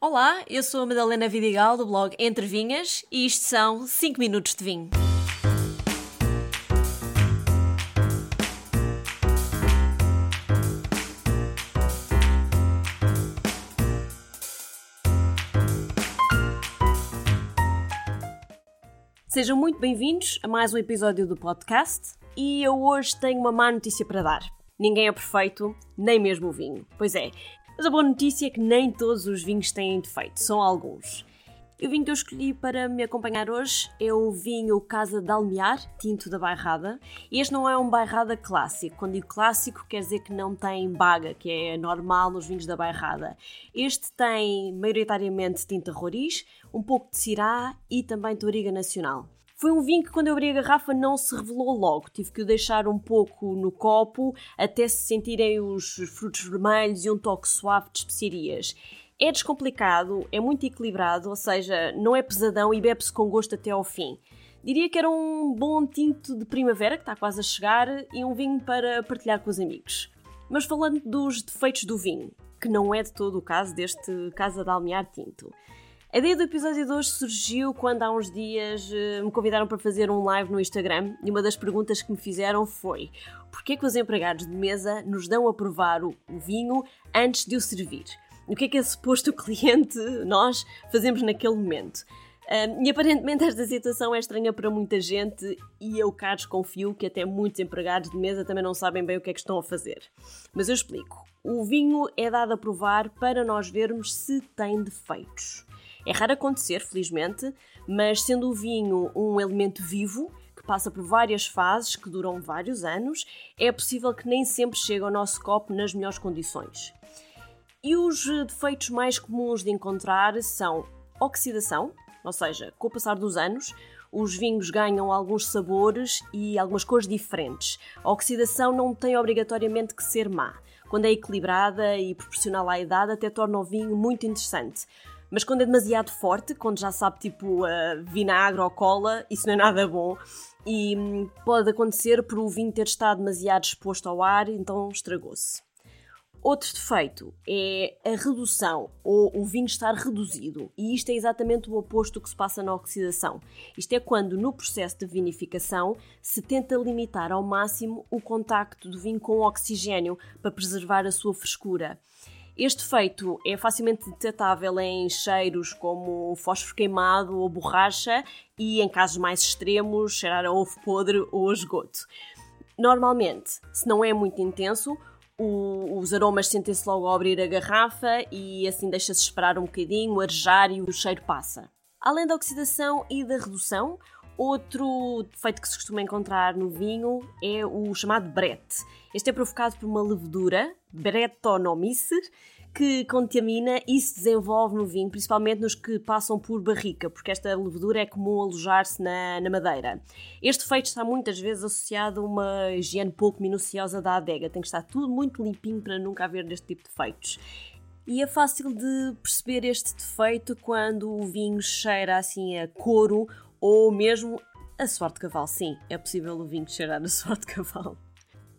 Olá, eu sou a Madalena Vidigal do blog Entre Vinhas e isto são 5 minutos de vinho. Sejam muito bem-vindos a mais um episódio do podcast e eu hoje tenho uma má notícia para dar. Ninguém é perfeito, nem mesmo o vinho. Pois é, mas a boa notícia é que nem todos os vinhos têm defeito, são alguns. E o vinho que eu escolhi para me acompanhar hoje é o vinho Casa de Almear, tinto da Bairrada. E este não é um Bairrada clássico. Quando digo clássico, quer dizer que não tem baga, que é normal nos vinhos da Bairrada. Este tem maioritariamente tinta roriz, um pouco de cirá e também toriga nacional. Foi um vinho que, quando eu abri a garrafa, não se revelou logo. Tive que o deixar um pouco no copo até se sentirem os frutos vermelhos e um toque suave de especiarias. É descomplicado, é muito equilibrado, ou seja, não é pesadão e bebe-se com gosto até ao fim. Diria que era um bom tinto de primavera, que está quase a chegar, e um vinho para partilhar com os amigos. Mas falando dos defeitos do vinho, que não é de todo o caso deste Casa de Almear Tinto. A ideia do episódio de hoje surgiu quando há uns dias eh, me convidaram para fazer um live no Instagram e uma das perguntas que me fizeram foi porquê que os empregados de mesa nos dão a provar o vinho antes de o servir? O que é que é suposto o cliente, nós, fazemos naquele momento? Um, e aparentemente esta situação é estranha para muita gente e eu cá desconfio que até muitos empregados de mesa também não sabem bem o que é que estão a fazer. Mas eu explico. O vinho é dado a provar para nós vermos se tem defeitos. É raro acontecer, felizmente, mas sendo o vinho um elemento vivo, que passa por várias fases que duram vários anos, é possível que nem sempre chegue ao nosso copo nas melhores condições. E os defeitos mais comuns de encontrar são oxidação, ou seja, com o passar dos anos, os vinhos ganham alguns sabores e algumas cores diferentes. A oxidação não tem obrigatoriamente que ser má. Quando é equilibrada e proporcional à idade, até torna o vinho muito interessante. Mas quando é demasiado forte, quando já sabe tipo uh, vinagre ou cola, isso não é nada bom. E hum, pode acontecer por o vinho ter estado demasiado exposto ao ar, então estragou-se. Outro defeito é a redução, ou o vinho estar reduzido, e isto é exatamente o oposto do que se passa na oxidação. Isto é quando, no processo de vinificação, se tenta limitar ao máximo o contacto do vinho com o oxigênio para preservar a sua frescura. Este efeito é facilmente detectável em cheiros como fósforo queimado ou borracha e, em casos mais extremos, cheirar a ovo podre ou a esgoto. Normalmente, se não é muito intenso, o, os aromas sentem-se logo ao abrir a garrafa e assim deixa-se esperar um bocadinho, arejar e o cheiro passa. Além da oxidação e da redução, outro defeito que se costuma encontrar no vinho é o chamado brete. Este é provocado por uma levedura, Brettanomyces, que contamina e se desenvolve no vinho, principalmente nos que passam por barrica, porque esta levedura é comum alojar-se na, na, madeira. Este efeito está muitas vezes associado a uma higiene pouco minuciosa da adega, tem que estar tudo muito limpinho para nunca haver este tipo de defeitos. E é fácil de perceber este defeito quando o vinho cheira assim a couro ou mesmo a suor de cavalo. Sim, é possível o vinho cheirar a suor de cavalo.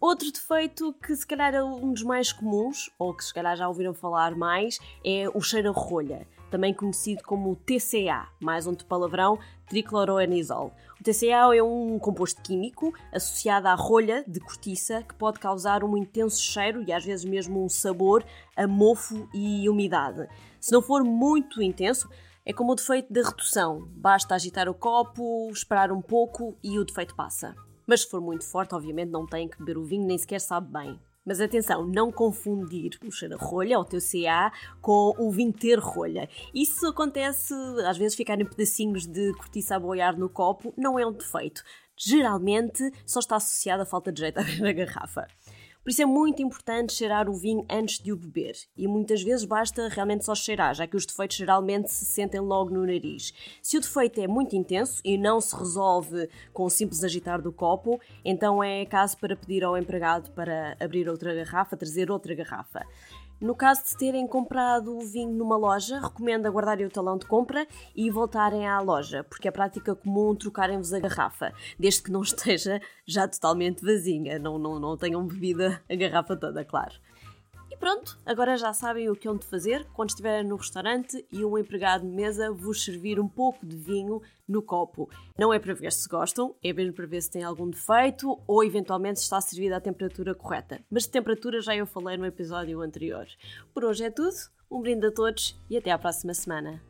Outro defeito que se calhar é um dos mais comuns, ou que se calhar já ouviram falar mais, é o cheiro a rolha, também conhecido como TCA, mais um palavrão, tricloroanisol. O TCA é um composto químico associado à rolha de cortiça que pode causar um intenso cheiro e às vezes mesmo um sabor a mofo e umidade. Se não for muito intenso, é como o defeito da redução. Basta agitar o copo, esperar um pouco e o defeito passa. Mas se for muito forte, obviamente não tem que beber o vinho, nem sequer sabe bem. Mas atenção, não confundir o cheiro a rolha, o teu CA, com o vinho ter rolha. Isso acontece, às vezes, ficarem pedacinhos de cortiça a boiar no copo, não é um defeito. Geralmente só está associado à falta de jeito a ver a garrafa. Por isso é muito importante cheirar o vinho antes de o beber. E muitas vezes basta realmente só cheirar, já que os defeitos geralmente se sentem logo no nariz. Se o defeito é muito intenso e não se resolve com o simples agitar do copo, então é caso para pedir ao empregado para abrir outra garrafa, trazer outra garrafa. No caso de terem comprado o vinho numa loja, recomendo aguardarem o talão de compra e voltarem à loja, porque é prática comum trocarem-vos a garrafa, desde que não esteja já totalmente vazia, não, não, não tenham bebido a garrafa toda, claro. Pronto, agora já sabem o que hão de fazer quando estiverem no restaurante e um empregado de mesa vos servir um pouco de vinho no copo. Não é para ver se gostam, é mesmo para ver se tem algum defeito ou eventualmente se está servido à temperatura correta. Mas de temperatura já eu falei no episódio anterior. Por hoje é tudo, um brinde a todos e até à próxima semana.